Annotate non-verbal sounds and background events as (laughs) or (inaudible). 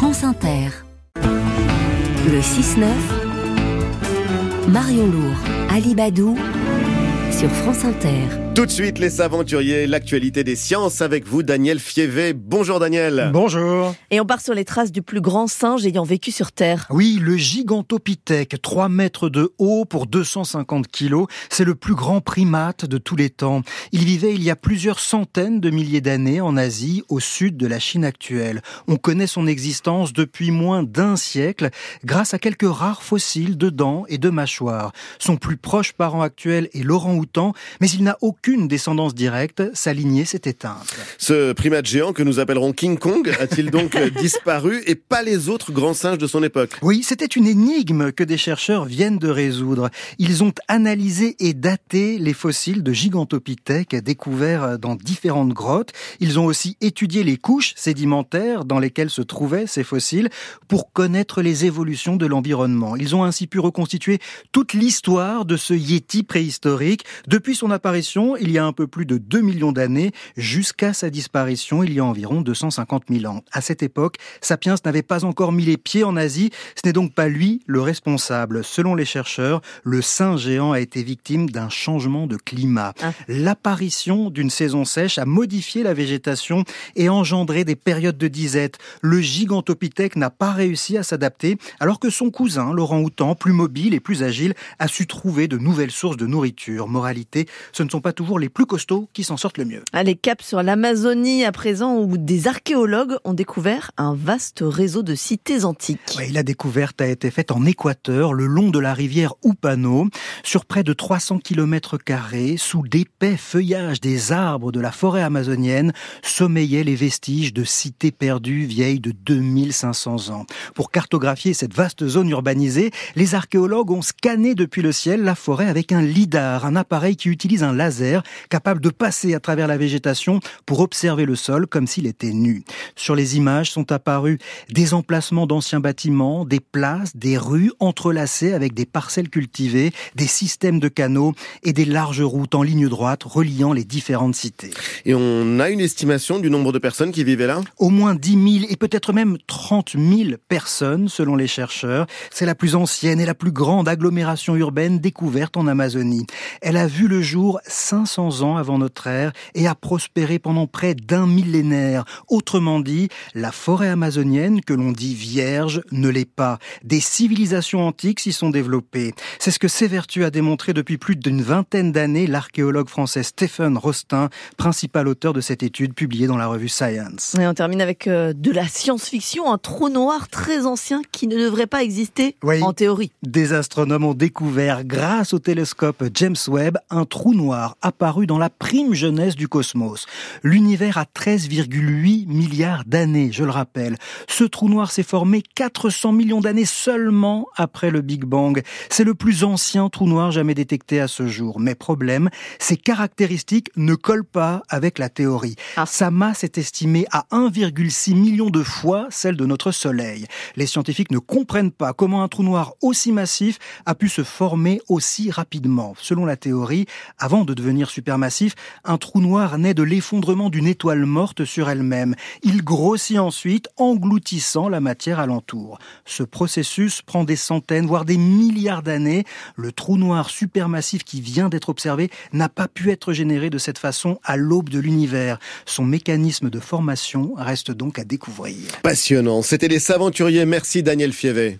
France Inter. Le 6-9. Marion Lourd, Ali Badou sur France Inter. Tout de suite, les aventuriers, l'actualité des sciences avec vous, Daniel Fievé. Bonjour Daniel. Bonjour. Et on part sur les traces du plus grand singe ayant vécu sur Terre. Oui, le Gigantopithèque, 3 mètres de haut pour 250 kilos. C'est le plus grand primate de tous les temps. Il vivait il y a plusieurs centaines de milliers d'années en Asie, au sud de la Chine actuelle. On connaît son existence depuis moins d'un siècle grâce à quelques rares fossiles de dents et de mâchoires. Son plus proche parent actuel est l'orang-outan, mais il n'a aucun aucune descendance directe, sa lignée s'est éteinte. Ce primate géant que nous appellerons King Kong a-t-il donc (laughs) disparu et pas les autres grands singes de son époque? Oui, c'était une énigme que des chercheurs viennent de résoudre. Ils ont analysé et daté les fossiles de Gigantopithèque découverts dans différentes grottes. Ils ont aussi étudié les couches sédimentaires dans lesquelles se trouvaient ces fossiles pour connaître les évolutions de l'environnement. Ils ont ainsi pu reconstituer toute l'histoire de ce Yeti préhistorique depuis son apparition il y a un peu plus de 2 millions d'années jusqu'à sa disparition il y a environ 250 000 ans. À cette époque, Sapiens n'avait pas encore mis les pieds en Asie, ce n'est donc pas lui le responsable. Selon les chercheurs, le singe géant a été victime d'un changement de climat. Ah. L'apparition d'une saison sèche a modifié la végétation et engendré des périodes de disette. Le gigantopithèque n'a pas réussi à s'adapter alors que son cousin, Laurent Houtan, plus mobile et plus agile, a su trouver de nouvelles sources de nourriture. Moralité, ce ne sont pas toujours les plus costauds qui s'en sortent le mieux. Allez, cap sur l'Amazonie à présent où des archéologues ont découvert un vaste réseau de cités antiques. Oui, la découverte a été faite en Équateur, le long de la rivière Upano, sur près de 300 km carrés, sous d'épais feuillages des arbres de la forêt amazonienne, sommeillaient les vestiges de cités perdues vieilles de 2500 ans. Pour cartographier cette vaste zone urbanisée, les archéologues ont scanné depuis le ciel la forêt avec un lidar, un appareil qui utilise un laser capable de passer à travers la végétation pour observer le sol comme s'il était nu. Sur les images sont apparus des emplacements d'anciens bâtiments, des places, des rues entrelacées avec des parcelles cultivées, des systèmes de canaux et des larges routes en ligne droite reliant les différentes cités. Et on a une estimation du nombre de personnes qui vivaient là? Au moins 10 000 et peut-être même 30 000 personnes selon les chercheurs. C'est la plus ancienne et la plus grande agglomération urbaine découverte en Amazonie. Elle a vu le jour 500 ans avant notre ère et a prospéré pendant près d'un millénaire. Autrement dit, la forêt amazonienne, que l'on dit vierge, ne l'est pas. Des civilisations antiques s'y sont développées. C'est ce que s'évertue à démontrer depuis plus d'une vingtaine d'années l'archéologue français Stephen Rostin, principal auteur de cette étude publiée dans la revue Science. Et on termine avec euh, de la science-fiction, un trou noir très ancien qui ne devrait pas exister en théorie. Des astronomes ont découvert, grâce au télescope James Webb, un trou noir apparu dans la prime jeunesse du cosmos. L'univers a 13,8 milliards d'années, je le rappelle. Ce trou noir s'est formé 400 millions d'années seulement après le Big Bang. C'est le plus ancien trou noir jamais détecté à ce jour. Mais problème, ses caractéristiques ne collent pas avec la théorie. Ah. Sa masse est estimée à 1,6 million de fois celle de notre Soleil. Les scientifiques ne comprennent pas comment un trou noir aussi massif a pu se former aussi rapidement. Selon la théorie, avant de supermassif, un trou noir naît de l'effondrement d'une étoile morte sur elle-même. Il grossit ensuite, engloutissant la matière alentour. Ce processus prend des centaines, voire des milliards d'années. Le trou noir supermassif qui vient d'être observé n'a pas pu être généré de cette façon à l'aube de l'univers. Son mécanisme de formation reste donc à découvrir. Passionnant. C'était les Saventuriers. Merci Daniel Fievet.